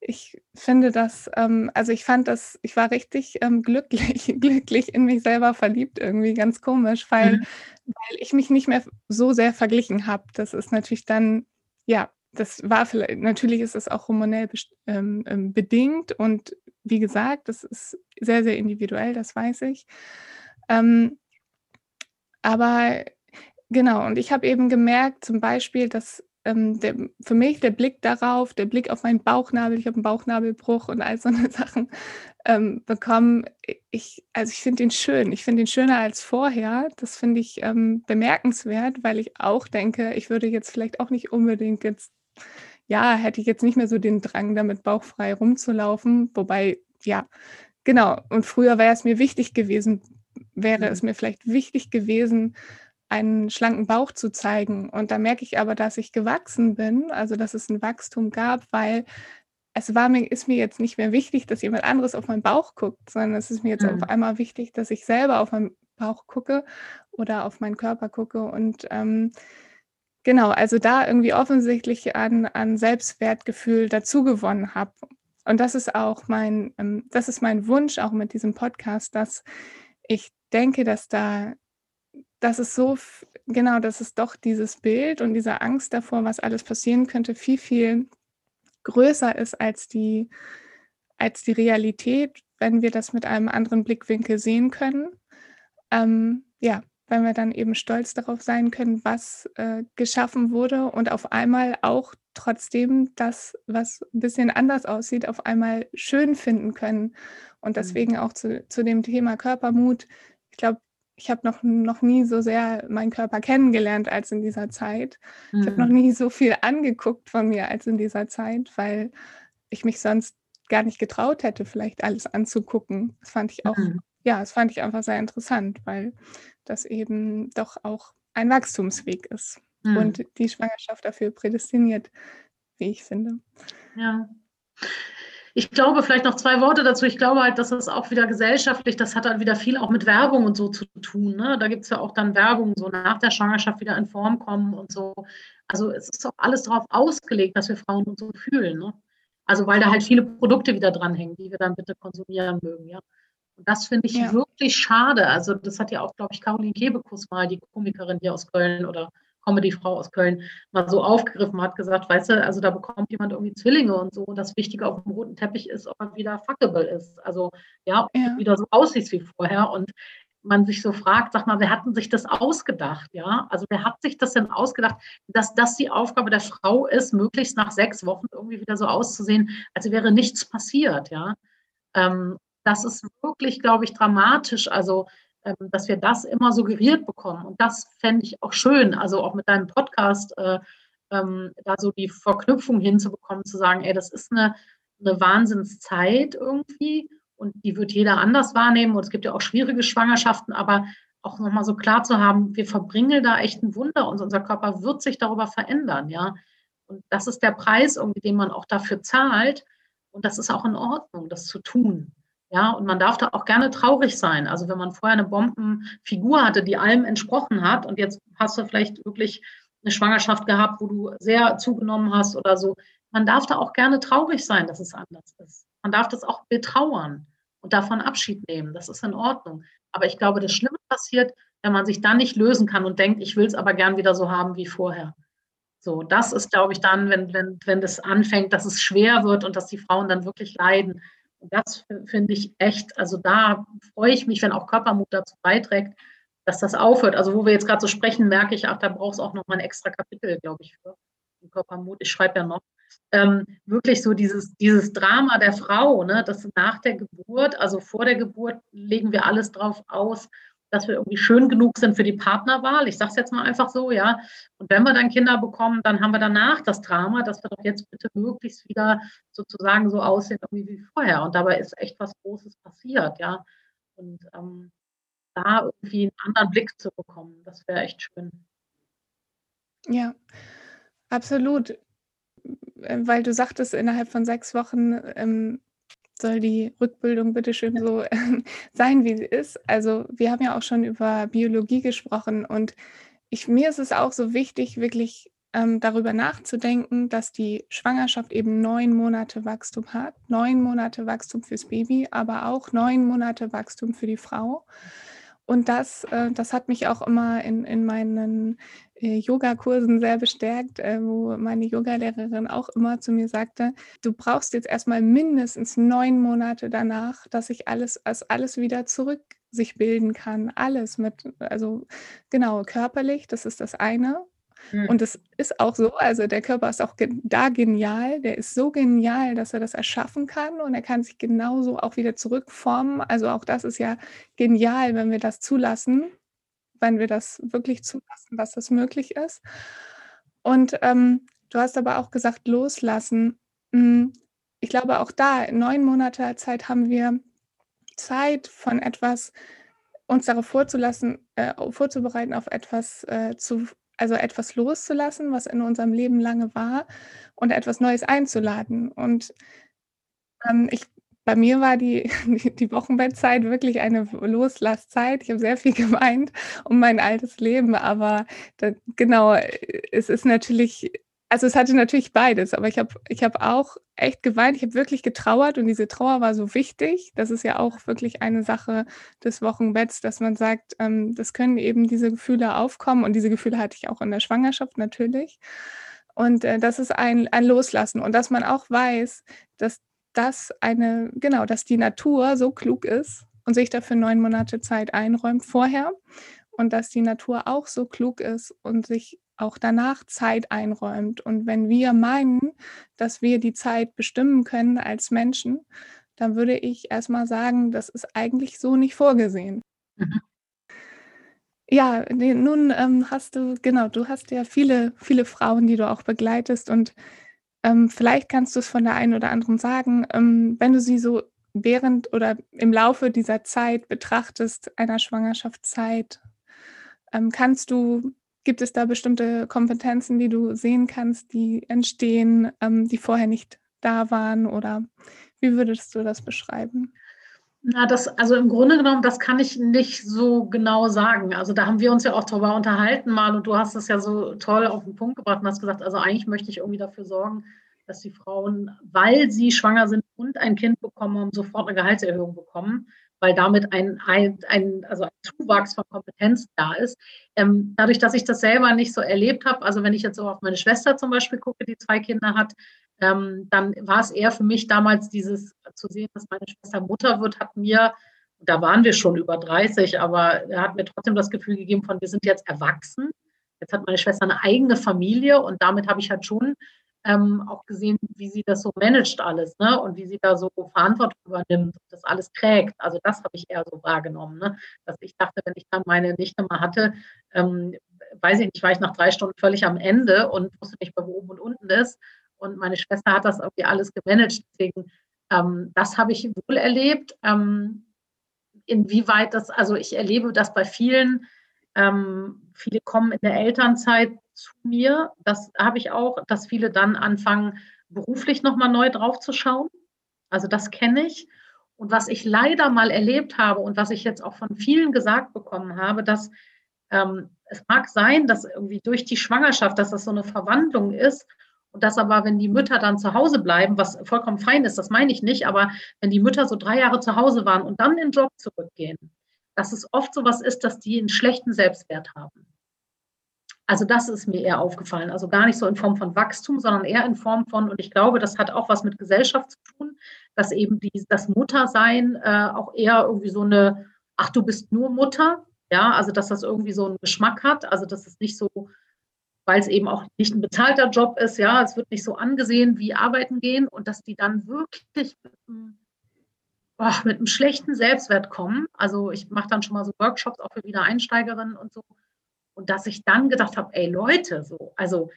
ich finde das, ähm, also ich fand das, ich war richtig ähm, glücklich, glücklich in mich selber verliebt, irgendwie ganz komisch, weil, mhm. weil ich mich nicht mehr so sehr verglichen habe. Das ist natürlich dann, ja, das war vielleicht, natürlich ist es auch hormonell ähm, ähm, bedingt und wie gesagt, das ist sehr, sehr individuell, das weiß ich. Ähm, aber genau, und ich habe eben gemerkt, zum Beispiel, dass ähm, der, für mich der Blick darauf, der Blick auf meinen Bauchnabel, ich habe einen Bauchnabelbruch und all so eine Sachen ähm, bekommen. Ich, also ich finde ihn schön. Ich finde ihn schöner als vorher. Das finde ich ähm, bemerkenswert, weil ich auch denke, ich würde jetzt vielleicht auch nicht unbedingt jetzt ja, hätte ich jetzt nicht mehr so den Drang, damit bauchfrei rumzulaufen. Wobei, ja, genau. Und früher wäre es mir wichtig gewesen, wäre mhm. es mir vielleicht wichtig gewesen, einen schlanken Bauch zu zeigen. Und da merke ich aber, dass ich gewachsen bin, also dass es ein Wachstum gab, weil es war mir, ist mir jetzt nicht mehr wichtig, dass jemand anderes auf meinen Bauch guckt, sondern es ist mir jetzt mhm. auf einmal wichtig, dass ich selber auf meinen Bauch gucke oder auf meinen Körper gucke. Und ähm, Genau, also da irgendwie offensichtlich an, an Selbstwertgefühl dazugewonnen habe. Und das ist auch mein, ähm, das ist mein Wunsch auch mit diesem Podcast, dass ich denke, dass da, dass es so, genau, dass es doch dieses Bild und diese Angst davor, was alles passieren könnte, viel, viel größer ist als die, als die Realität, wenn wir das mit einem anderen Blickwinkel sehen können. Ähm, ja, weil wir dann eben stolz darauf sein können, was äh, geschaffen wurde und auf einmal auch trotzdem das, was ein bisschen anders aussieht, auf einmal schön finden können. Und mhm. deswegen auch zu, zu dem Thema Körpermut. Ich glaube, ich habe noch, noch nie so sehr meinen Körper kennengelernt als in dieser Zeit. Mhm. Ich habe noch nie so viel angeguckt von mir als in dieser Zeit, weil ich mich sonst gar nicht getraut hätte, vielleicht alles anzugucken. Das fand ich auch, mhm. ja, das fand ich einfach sehr interessant, weil das eben doch auch ein Wachstumsweg ist mhm. und die Schwangerschaft dafür prädestiniert, wie ich finde. Ja. Ich glaube, vielleicht noch zwei Worte dazu. Ich glaube halt, dass das auch wieder gesellschaftlich, das hat halt wieder viel auch mit Werbung und so zu tun. Ne? Da gibt es ja auch dann Werbung, so nach der Schwangerschaft wieder in Form kommen und so. Also es ist auch alles darauf ausgelegt, dass wir Frauen uns so fühlen. Ne? Also weil da halt viele Produkte wieder dranhängen, die wir dann bitte konsumieren mögen, ja. Und das finde ich ja. wirklich schade. Also das hat ja auch, glaube ich, Caroline Kebekus mal, die Komikerin hier aus Köln oder Comedy-Frau aus Köln, mal so aufgegriffen hat, gesagt, weißt du, also da bekommt jemand irgendwie Zwillinge und so. Und das Wichtige auf dem roten Teppich ist, ob er wieder fuckable ist. Also ja, ja. wieder so aussieht wie vorher. Und man sich so fragt, sag mal, wer hat denn sich das ausgedacht? Ja, also wer hat sich das denn ausgedacht, dass das die Aufgabe der Frau ist, möglichst nach sechs Wochen irgendwie wieder so auszusehen, als wäre nichts passiert, ja. Ähm, das ist wirklich, glaube ich, dramatisch. Also, ähm, dass wir das immer suggeriert bekommen. Und das fände ich auch schön, also auch mit deinem Podcast, äh, ähm, da so die Verknüpfung hinzubekommen, zu sagen, ey, das ist eine, eine Wahnsinnszeit irgendwie und die wird jeder anders wahrnehmen. Und es gibt ja auch schwierige Schwangerschaften, aber auch nochmal so klar zu haben, wir verbringen da echt ein Wunder und unser Körper wird sich darüber verändern, ja. Und das ist der Preis, irgendwie, den man auch dafür zahlt. Und das ist auch in Ordnung, das zu tun. Ja, und man darf da auch gerne traurig sein. Also wenn man vorher eine Bombenfigur hatte, die allem entsprochen hat und jetzt hast du vielleicht wirklich eine Schwangerschaft gehabt, wo du sehr zugenommen hast oder so. Man darf da auch gerne traurig sein, dass es anders ist. Man darf das auch betrauern und davon Abschied nehmen. Das ist in Ordnung. Aber ich glaube, das Schlimme passiert, wenn man sich dann nicht lösen kann und denkt, ich will es aber gern wieder so haben wie vorher. So, das ist, glaube ich, dann, wenn, wenn, wenn das anfängt, dass es schwer wird und dass die Frauen dann wirklich leiden. Und das finde ich echt, also da freue ich mich, wenn auch Körpermut dazu beiträgt, dass das aufhört. Also wo wir jetzt gerade so sprechen, merke ich, ach, da braucht es auch noch mal ein extra Kapitel, glaube ich, für den Körpermut. Ich schreibe ja noch. Ähm, wirklich so dieses, dieses Drama der Frau, ne, dass nach der Geburt, also vor der Geburt, legen wir alles drauf aus, dass wir irgendwie schön genug sind für die Partnerwahl. Ich sage es jetzt mal einfach so, ja. Und wenn wir dann Kinder bekommen, dann haben wir danach das Drama, dass wir doch jetzt bitte möglichst wieder sozusagen so aussehen wie vorher. Und dabei ist echt was Großes passiert, ja. Und ähm, da irgendwie einen anderen Blick zu bekommen, das wäre echt schön. Ja, absolut. Weil du sagtest, innerhalb von sechs Wochen ähm, soll die Rückbildung bitte schön so sein, wie sie ist. Also wir haben ja auch schon über Biologie gesprochen und ich, mir ist es auch so wichtig, wirklich ähm, darüber nachzudenken, dass die Schwangerschaft eben neun Monate Wachstum hat, neun Monate Wachstum fürs Baby, aber auch neun Monate Wachstum für die Frau. Und das, äh, das hat mich auch immer in, in meinen Yogakursen sehr bestärkt, äh, wo meine Yogalehrerin auch immer zu mir sagte, du brauchst jetzt erstmal mindestens neun Monate danach, dass sich alles, dass alles wieder zurück sich bilden kann. Alles mit, also genau, körperlich, das ist das eine. Mhm. Und es ist auch so, also der Körper ist auch da genial, der ist so genial, dass er das erschaffen kann und er kann sich genauso auch wieder zurückformen. Also auch das ist ja genial, wenn wir das zulassen, wenn wir das wirklich zulassen, dass das möglich ist. Und ähm, du hast aber auch gesagt, loslassen. Hm, ich glaube, auch da, neun Monate Zeit haben wir Zeit von etwas, uns darauf vorzulassen, äh, vorzubereiten, auf etwas äh, zu also etwas loszulassen, was in unserem Leben lange war und etwas Neues einzuladen. Und ähm, ich, bei mir war die, die Wochenbettzeit wirklich eine Loslasszeit. Ich habe sehr viel geweint um mein altes Leben, aber da, genau, es ist natürlich also es hatte natürlich beides, aber ich habe ich hab auch echt geweint. Ich habe wirklich getrauert und diese Trauer war so wichtig. Das ist ja auch wirklich eine Sache des Wochenbetts, dass man sagt, ähm, das können eben diese Gefühle aufkommen und diese Gefühle hatte ich auch in der Schwangerschaft natürlich. Und äh, das ist ein, ein Loslassen und dass man auch weiß, dass das eine, genau, dass die Natur so klug ist und sich dafür neun Monate Zeit einräumt vorher und dass die Natur auch so klug ist und sich auch danach Zeit einräumt. Und wenn wir meinen, dass wir die Zeit bestimmen können als Menschen, dann würde ich erstmal sagen, das ist eigentlich so nicht vorgesehen. Mhm. Ja, nun ähm, hast du, genau, du hast ja viele, viele Frauen, die du auch begleitest und ähm, vielleicht kannst du es von der einen oder anderen sagen, ähm, wenn du sie so während oder im Laufe dieser Zeit betrachtest, einer Schwangerschaftszeit, ähm, kannst du Gibt es da bestimmte Kompetenzen, die du sehen kannst, die entstehen, ähm, die vorher nicht da waren? Oder wie würdest du das beschreiben? Na, das, also im Grunde genommen, das kann ich nicht so genau sagen. Also da haben wir uns ja auch darüber unterhalten mal und du hast es ja so toll auf den Punkt gebracht und hast gesagt, also eigentlich möchte ich irgendwie dafür sorgen, dass die Frauen, weil sie schwanger sind und ein Kind bekommen sofort eine Gehaltserhöhung bekommen weil damit ein, ein, ein, also ein Zuwachs von Kompetenz da ist. Ähm, dadurch, dass ich das selber nicht so erlebt habe, also wenn ich jetzt so auf meine Schwester zum Beispiel gucke, die zwei Kinder hat, ähm, dann war es eher für mich damals dieses zu sehen, dass meine Schwester Mutter wird, hat mir, da waren wir schon über 30, aber er hat mir trotzdem das Gefühl gegeben von, wir sind jetzt erwachsen. Jetzt hat meine Schwester eine eigene Familie und damit habe ich halt schon ähm, auch gesehen, wie sie das so managt alles ne? und wie sie da so Verantwortung übernimmt und das alles trägt. Also das habe ich eher so wahrgenommen, ne? dass ich dachte, wenn ich dann meine Nichte mal hatte, ähm, weiß ich nicht, war ich nach drei Stunden völlig am Ende und wusste nicht wo oben und unten ist. Und meine Schwester hat das irgendwie alles gemanagt. Deswegen, ähm, das habe ich wohl erlebt. Ähm, inwieweit das, also ich erlebe das bei vielen, ähm, viele kommen in der Elternzeit zu mir. Das habe ich auch, dass viele dann anfangen, beruflich nochmal neu drauf zu schauen. Also das kenne ich. Und was ich leider mal erlebt habe und was ich jetzt auch von vielen gesagt bekommen habe, dass ähm, es mag sein, dass irgendwie durch die Schwangerschaft, dass das so eine Verwandlung ist und dass aber, wenn die Mütter dann zu Hause bleiben, was vollkommen fein ist, das meine ich nicht, aber wenn die Mütter so drei Jahre zu Hause waren und dann in den Job zurückgehen, dass es oft so was ist, dass die einen schlechten Selbstwert haben. Also das ist mir eher aufgefallen. Also gar nicht so in Form von Wachstum, sondern eher in Form von, und ich glaube, das hat auch was mit Gesellschaft zu tun, dass eben die, das Muttersein äh, auch eher irgendwie so eine, ach, du bist nur Mutter, Ja, also dass das irgendwie so einen Geschmack hat, also dass es nicht so, weil es eben auch nicht ein bezahlter Job ist, ja, es wird nicht so angesehen wie arbeiten gehen und dass die dann wirklich oh, mit einem schlechten Selbstwert kommen. Also ich mache dann schon mal so Workshops auch für Wiedereinsteigerinnen und so. Und dass ich dann gedacht habe, ey Leute, so, also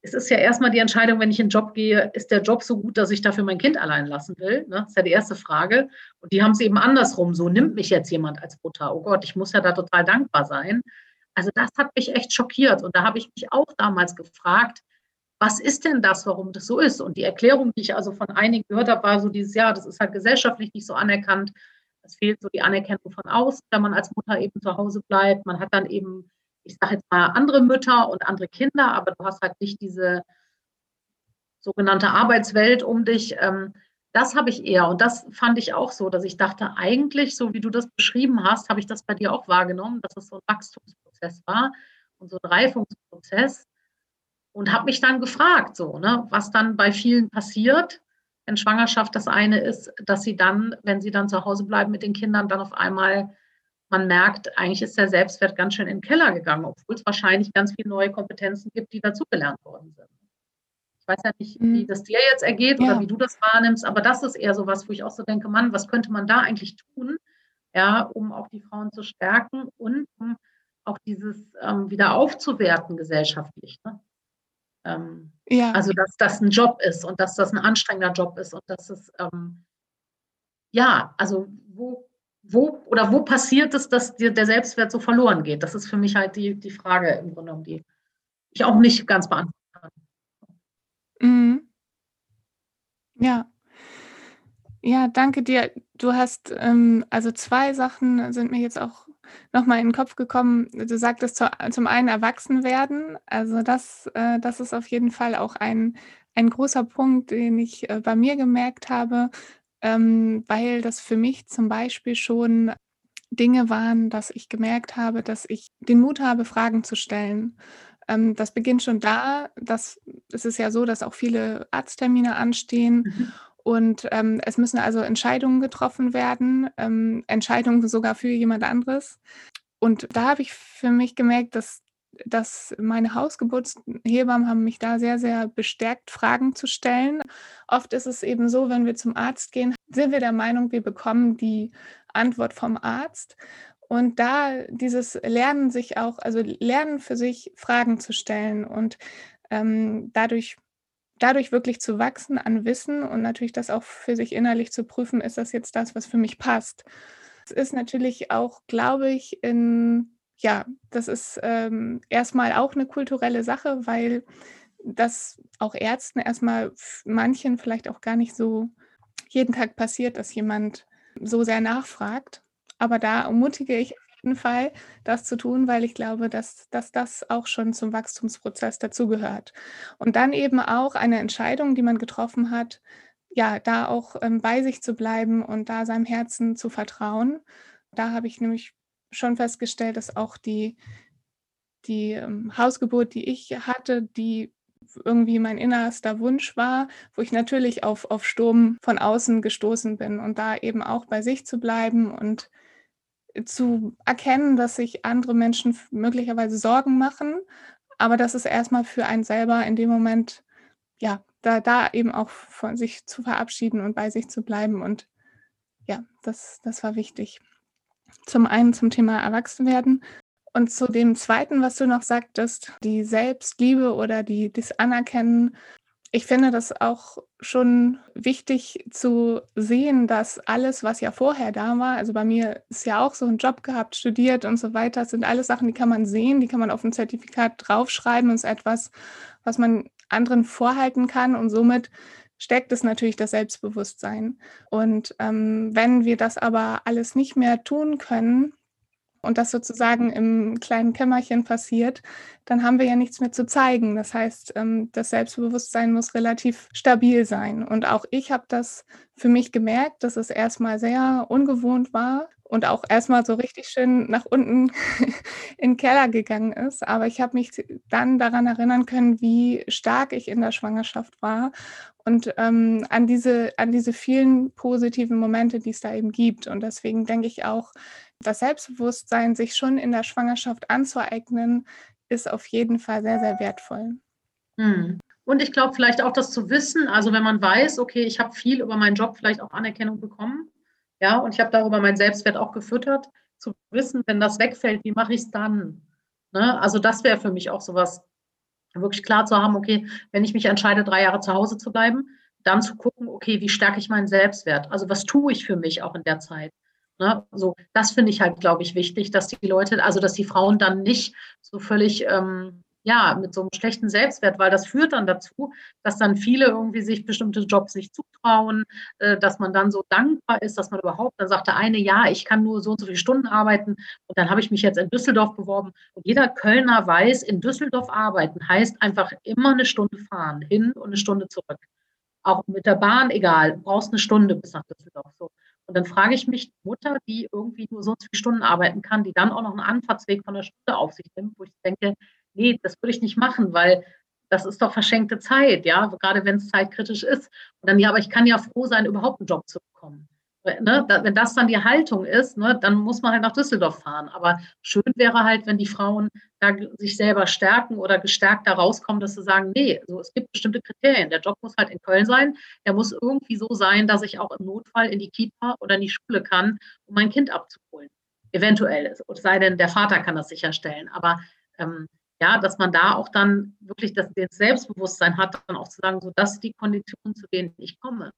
es ist ja erstmal die Entscheidung, wenn ich in den Job gehe, ist der Job so gut, dass ich dafür mein Kind allein lassen will? Ne? Das ist ja die erste Frage. Und die haben es eben andersrum. So nimmt mich jetzt jemand als Mutter. Oh Gott, ich muss ja da total dankbar sein. Also das hat mich echt schockiert. Und da habe ich mich auch damals gefragt, was ist denn das, warum das so ist? Und die Erklärung, die ich also von einigen gehört habe, war so dieses Jahr, das ist halt gesellschaftlich nicht so anerkannt. Es fehlt so die Anerkennung von außen, wenn man als Mutter eben zu Hause bleibt. Man hat dann eben ich sage jetzt mal, andere Mütter und andere Kinder, aber du hast halt nicht diese sogenannte Arbeitswelt um dich. Ähm, das habe ich eher. Und das fand ich auch so, dass ich dachte, eigentlich, so wie du das beschrieben hast, habe ich das bei dir auch wahrgenommen, dass es so ein Wachstumsprozess war und so ein Reifungsprozess. Und habe mich dann gefragt, so, ne, was dann bei vielen passiert in Schwangerschaft. Das eine ist, dass sie dann, wenn sie dann zu Hause bleiben mit den Kindern, dann auf einmal man merkt, eigentlich ist der Selbstwert ganz schön in den Keller gegangen, obwohl es wahrscheinlich ganz viele neue Kompetenzen gibt, die dazugelernt worden sind. Ich weiß ja nicht, wie mhm. das dir jetzt ergeht ja. oder wie du das wahrnimmst, aber das ist eher so was, wo ich auch so denke, Mann, was könnte man da eigentlich tun, ja, um auch die Frauen zu stärken und um auch dieses ähm, wieder aufzuwerten gesellschaftlich. Ne? Ähm, ja. Also, dass das ein Job ist und dass das ein anstrengender Job ist und dass es, ähm, ja, also wo wo oder wo passiert es, dass dir der Selbstwert so verloren geht? Das ist für mich halt die, die Frage im Grunde genommen, die ich auch nicht ganz beantworten kann. Mhm. Ja. Ja, danke dir. Du hast, ähm, also zwei Sachen sind mir jetzt auch nochmal in den Kopf gekommen. Du sagtest zu, zum einen Erwachsenwerden. Also das, äh, das ist auf jeden Fall auch ein, ein großer Punkt, den ich äh, bei mir gemerkt habe, ähm, weil das für mich zum Beispiel schon Dinge waren, dass ich gemerkt habe, dass ich den Mut habe, Fragen zu stellen. Ähm, das beginnt schon da, dass es ist ja so, dass auch viele Arzttermine anstehen. Mhm. Und ähm, es müssen also Entscheidungen getroffen werden, ähm, Entscheidungen sogar für jemand anderes. Und da habe ich für mich gemerkt, dass dass meine Hausgeburtshebammen haben mich da sehr, sehr bestärkt, Fragen zu stellen. Oft ist es eben so, wenn wir zum Arzt gehen, sind wir der Meinung, wir bekommen die Antwort vom Arzt. Und da dieses Lernen sich auch, also Lernen für sich Fragen zu stellen und ähm, dadurch, dadurch wirklich zu wachsen an Wissen und natürlich das auch für sich innerlich zu prüfen, ist das jetzt das, was für mich passt. Es ist natürlich auch, glaube ich, in ja, das ist ähm, erstmal auch eine kulturelle Sache, weil das auch Ärzten erstmal manchen vielleicht auch gar nicht so jeden Tag passiert, dass jemand so sehr nachfragt. Aber da ermutige ich auf jeden Fall, das zu tun, weil ich glaube, dass, dass das auch schon zum Wachstumsprozess dazugehört. Und dann eben auch eine Entscheidung, die man getroffen hat, ja, da auch ähm, bei sich zu bleiben und da seinem Herzen zu vertrauen. Da habe ich nämlich schon festgestellt, dass auch die, die ähm, Hausgeburt, die ich hatte, die irgendwie mein innerster Wunsch war, wo ich natürlich auf, auf Sturm von außen gestoßen bin und da eben auch bei sich zu bleiben und zu erkennen, dass sich andere Menschen möglicherweise Sorgen machen, aber dass es erstmal für einen selber in dem Moment, ja, da, da eben auch von sich zu verabschieden und bei sich zu bleiben und ja, das, das war wichtig. Zum einen zum Thema Erwachsenwerden und zu dem zweiten, was du noch sagtest, die Selbstliebe oder die, das Anerkennen. Ich finde das auch schon wichtig zu sehen, dass alles, was ja vorher da war, also bei mir ist ja auch so ein Job gehabt, studiert und so weiter, sind alles Sachen, die kann man sehen, die kann man auf ein Zertifikat draufschreiben und ist etwas, was man anderen vorhalten kann und somit steckt es natürlich das Selbstbewusstsein. Und ähm, wenn wir das aber alles nicht mehr tun können und das sozusagen im kleinen Kämmerchen passiert, dann haben wir ja nichts mehr zu zeigen. Das heißt, ähm, das Selbstbewusstsein muss relativ stabil sein. Und auch ich habe das für mich gemerkt, dass es erstmal sehr ungewohnt war und auch erstmal so richtig schön nach unten in den Keller gegangen ist. Aber ich habe mich dann daran erinnern können, wie stark ich in der Schwangerschaft war und ähm, an, diese, an diese vielen positiven Momente, die es da eben gibt. Und deswegen denke ich auch, das Selbstbewusstsein, sich schon in der Schwangerschaft anzueignen, ist auf jeden Fall sehr, sehr wertvoll. Hm. Und ich glaube vielleicht auch das zu wissen, also wenn man weiß, okay, ich habe viel über meinen Job vielleicht auch Anerkennung bekommen, ja, und ich habe darüber meinen Selbstwert auch gefüttert, zu wissen, wenn das wegfällt, wie mache ich es dann? Ne? Also das wäre für mich auch sowas, wirklich klar zu haben, okay, wenn ich mich entscheide, drei Jahre zu Hause zu bleiben, dann zu gucken, okay, wie stärke ich meinen Selbstwert? Also was tue ich für mich auch in der Zeit? Ne? So, das finde ich halt, glaube ich, wichtig, dass die Leute, also dass die Frauen dann nicht so völlig ähm, ja, mit so einem schlechten Selbstwert, weil das führt dann dazu, dass dann viele irgendwie sich bestimmte Jobs nicht zutrauen, äh, dass man dann so dankbar ist, dass man überhaupt, dann sagt der eine, ja, ich kann nur so und so viele Stunden arbeiten und dann habe ich mich jetzt in Düsseldorf beworben und jeder Kölner weiß, in Düsseldorf arbeiten heißt einfach immer eine Stunde fahren, hin und eine Stunde zurück. Auch mit der Bahn, egal, du brauchst eine Stunde bis nach Düsseldorf. So. Und dann frage ich mich, Mutter, die irgendwie nur so viele Stunden arbeiten kann, die dann auch noch einen Anfahrtsweg von einer Stunde auf sich nimmt, wo ich denke, nee, das würde ich nicht machen, weil das ist doch verschenkte Zeit, ja, gerade wenn es zeitkritisch ist. Und dann, ja, aber ich kann ja froh sein, überhaupt einen Job zu bekommen. Ne, da, wenn das dann die Haltung ist, ne, dann muss man halt nach Düsseldorf fahren. Aber schön wäre halt, wenn die Frauen da sich selber stärken oder gestärkt da rauskommen, dass sie sagen, nee, so, es gibt bestimmte Kriterien. Der Job muss halt in Köln sein. Der muss irgendwie so sein, dass ich auch im Notfall in die Kita oder in die Schule kann, um mein Kind abzuholen. Eventuell. Es sei denn, der Vater kann das sicherstellen. Aber ähm, ja, dass man da auch dann wirklich das, das Selbstbewusstsein hat, dann auch zu sagen, so das ist die Kondition, zu denen ich komme.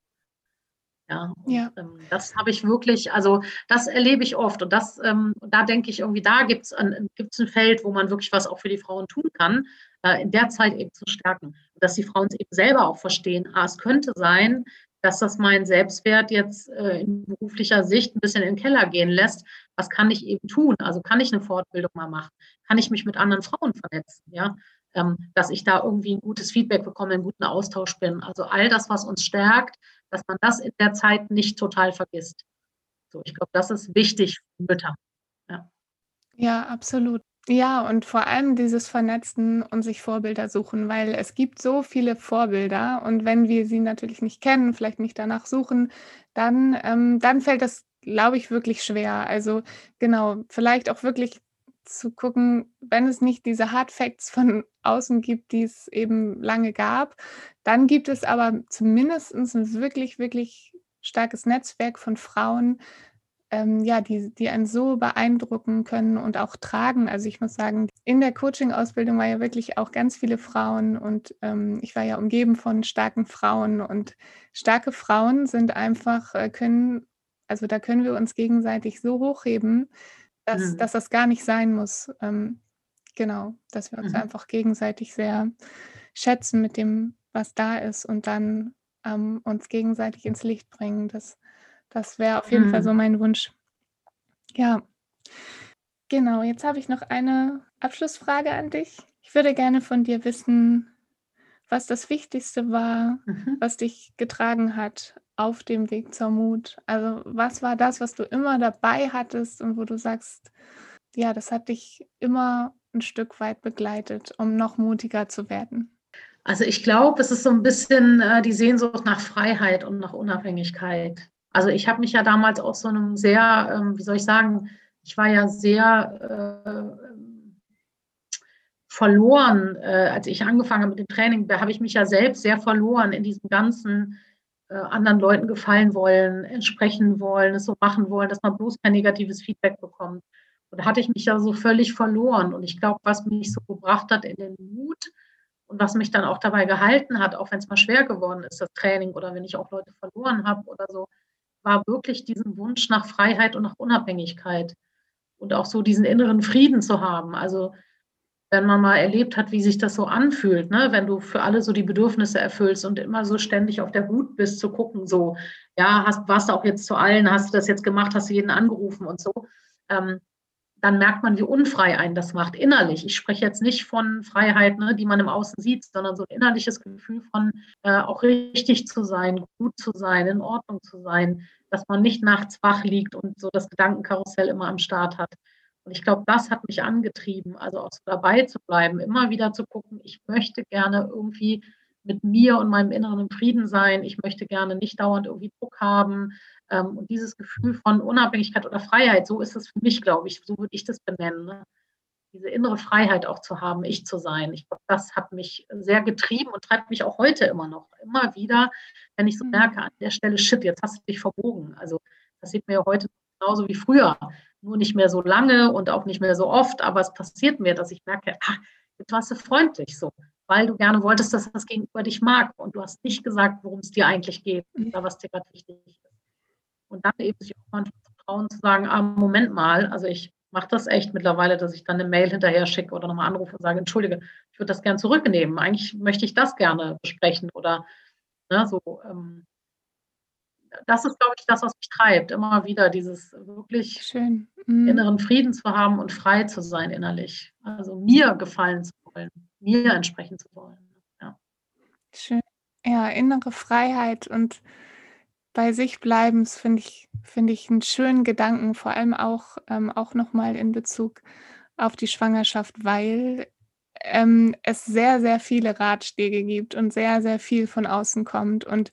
Ja, und, ja. Ähm, das habe ich wirklich, also das erlebe ich oft und das, ähm, da denke ich irgendwie, da gibt es ein, gibt's ein Feld, wo man wirklich was auch für die Frauen tun kann, äh, in der Zeit eben zu stärken. dass die Frauen es eben selber auch verstehen, ah, es könnte sein, dass das meinen Selbstwert jetzt äh, in beruflicher Sicht ein bisschen in den Keller gehen lässt. Was kann ich eben tun? Also kann ich eine Fortbildung mal machen? Kann ich mich mit anderen Frauen vernetzen? Ja, ähm, dass ich da irgendwie ein gutes Feedback bekomme, einen guten Austausch bin. Also all das, was uns stärkt, dass man das in der Zeit nicht total vergisst. So, ich glaube, das ist wichtig für Mütter. Ja. ja, absolut. Ja, und vor allem dieses Vernetzen und sich Vorbilder suchen, weil es gibt so viele Vorbilder und wenn wir sie natürlich nicht kennen, vielleicht nicht danach suchen, dann, ähm, dann fällt das, glaube ich, wirklich schwer. Also genau, vielleicht auch wirklich zu gucken, wenn es nicht diese Hard Facts von außen gibt, die es eben lange gab, dann gibt es aber zumindest ein wirklich, wirklich starkes Netzwerk von Frauen, ähm, ja, die, die einen so beeindrucken können und auch tragen. Also ich muss sagen, in der Coaching-Ausbildung war ja wirklich auch ganz viele Frauen und ähm, ich war ja umgeben von starken Frauen und starke Frauen sind einfach, äh, können, also da können wir uns gegenseitig so hochheben, dass, mhm. dass das gar nicht sein muss. Ähm, genau, dass wir uns mhm. einfach gegenseitig sehr schätzen mit dem, was da ist und dann ähm, uns gegenseitig ins Licht bringen. Das das wäre auf jeden mhm. Fall so mein Wunsch. Ja, genau. Jetzt habe ich noch eine Abschlussfrage an dich. Ich würde gerne von dir wissen, was das Wichtigste war, mhm. was dich getragen hat auf dem Weg zur Mut. Also was war das, was du immer dabei hattest und wo du sagst, ja, das hat dich immer ein Stück weit begleitet, um noch mutiger zu werden? Also ich glaube, es ist so ein bisschen äh, die Sehnsucht nach Freiheit und nach Unabhängigkeit. Also ich habe mich ja damals auch so einem sehr, ähm, wie soll ich sagen, ich war ja sehr äh, verloren, äh, als ich angefangen habe mit dem Training, da habe ich mich ja selbst sehr verloren in diesem ganzen äh, anderen Leuten gefallen wollen, entsprechen wollen, es so machen wollen, dass man bloß kein negatives Feedback bekommt. Und da hatte ich mich ja so völlig verloren. Und ich glaube, was mich so gebracht hat in den Mut und was mich dann auch dabei gehalten hat, auch wenn es mal schwer geworden ist, das Training oder wenn ich auch Leute verloren habe oder so, war wirklich diesen Wunsch nach Freiheit und nach Unabhängigkeit und auch so diesen inneren Frieden zu haben. Also wenn man mal erlebt hat, wie sich das so anfühlt, ne? wenn du für alle so die Bedürfnisse erfüllst und immer so ständig auf der Hut bist, zu gucken, so, ja, hast, warst du auch jetzt zu allen, hast du das jetzt gemacht, hast du jeden angerufen und so, ähm, dann merkt man, wie unfrei einen das macht, innerlich. Ich spreche jetzt nicht von Freiheit, ne, die man im Außen sieht, sondern so ein innerliches Gefühl von äh, auch richtig zu sein, gut zu sein, in Ordnung zu sein, dass man nicht nachts wach liegt und so das Gedankenkarussell immer am Start hat. Und ich glaube, das hat mich angetrieben, also auch so dabei zu bleiben, immer wieder zu gucken, ich möchte gerne irgendwie mit mir und meinem inneren Frieden sein. Ich möchte gerne nicht dauernd irgendwie Druck haben, Ähm, und dieses Gefühl von Unabhängigkeit oder Freiheit, so ist es für mich, glaube ich, so würde ich das benennen. Ne? Diese innere Freiheit auch zu haben, ich zu sein. Ich glaube, das hat mich sehr getrieben und treibt mich auch heute immer noch. Immer wieder, wenn ich so mhm. merke, an der Stelle, shit, jetzt hast du dich verbogen. Also das sieht mir heute genauso wie früher. Nur nicht mehr so lange und auch nicht mehr so oft, aber es passiert mir, dass ich merke, ah, jetzt warst du freundlich so, weil du gerne wolltest, dass das Gegenüber dich mag und du hast nicht gesagt, worum es dir eigentlich geht mhm. oder was dir gerade wichtig ist. Und dann eben sich auch manchmal zu trauen, zu sagen, ah, Moment mal, also ich mache das echt mittlerweile, dass ich dann eine Mail hinterher schicke oder nochmal anrufe und sage, entschuldige, ich würde das gerne zurücknehmen. Eigentlich möchte ich das gerne besprechen oder ne, so. Ähm, das ist, glaube ich, das, was mich treibt, immer wieder dieses wirklich Schön. Mhm. inneren Frieden zu haben und frei zu sein innerlich. Also mir gefallen zu wollen, mir entsprechen zu wollen. Ja. Schön. Ja, innere Freiheit und bei sich bleibens finde ich finde ich einen schönen Gedanken, vor allem auch ähm, auch noch mal in Bezug auf die Schwangerschaft, weil, ähm, es sehr, sehr viele Ratschläge gibt und sehr, sehr viel von außen kommt. Und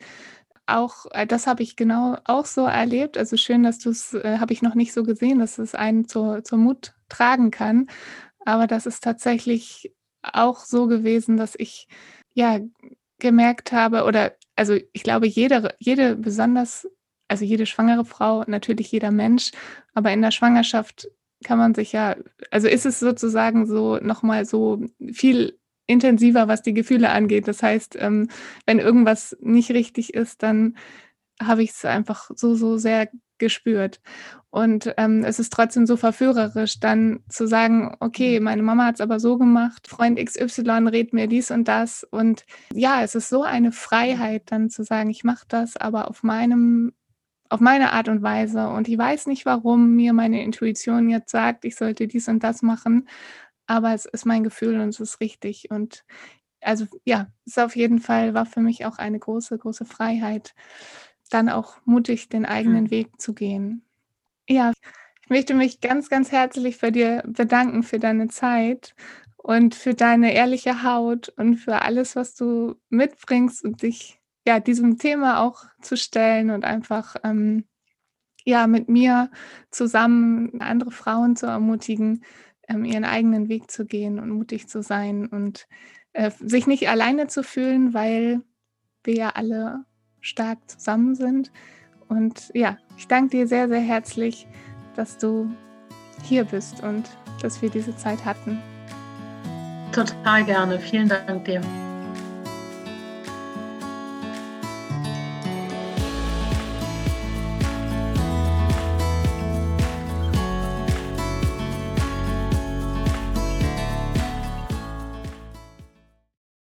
auch äh, das habe ich genau auch so erlebt. Also schön, dass du's äh, habe ich noch nicht so gesehen, dass es einen zur zur Mut tragen kann. Aber das ist tatsächlich auch so gewesen, dass ich, ja, gemerkt habe oder also ich glaube, jede, jede besonders, also jede schwangere Frau, natürlich jeder Mensch, aber in der Schwangerschaft kann man sich ja, also ist es sozusagen so nochmal so viel intensiver, was die Gefühle angeht. Das heißt, ähm, wenn irgendwas nicht richtig ist, dann habe ich es einfach so, so sehr gespürt. Und ähm, es ist trotzdem so verführerisch, dann zu sagen, okay, mhm. meine Mama hat es aber so gemacht, Freund XY redet mir dies und das. Und ja, es ist so eine Freiheit, dann zu sagen, ich mache das, aber auf meinem auf meine Art und Weise. Und ich weiß nicht, warum mir meine Intuition jetzt sagt, ich sollte dies und das machen, aber es ist mein Gefühl und es ist richtig. Und also ja, es auf jeden Fall, war für mich auch eine große, große Freiheit, dann auch mutig den eigenen mhm. Weg zu gehen. Ja, ich möchte mich ganz, ganz herzlich bei dir bedanken für deine Zeit und für deine ehrliche Haut und für alles, was du mitbringst und dich ja diesem Thema auch zu stellen und einfach ähm, ja mit mir zusammen andere Frauen zu ermutigen, ihren eigenen Weg zu gehen und mutig zu sein und äh, sich nicht alleine zu fühlen, weil wir ja alle stark zusammen sind. Und ja, ich danke dir sehr, sehr herzlich, dass du hier bist und dass wir diese Zeit hatten. Total gerne. Vielen Dank dir.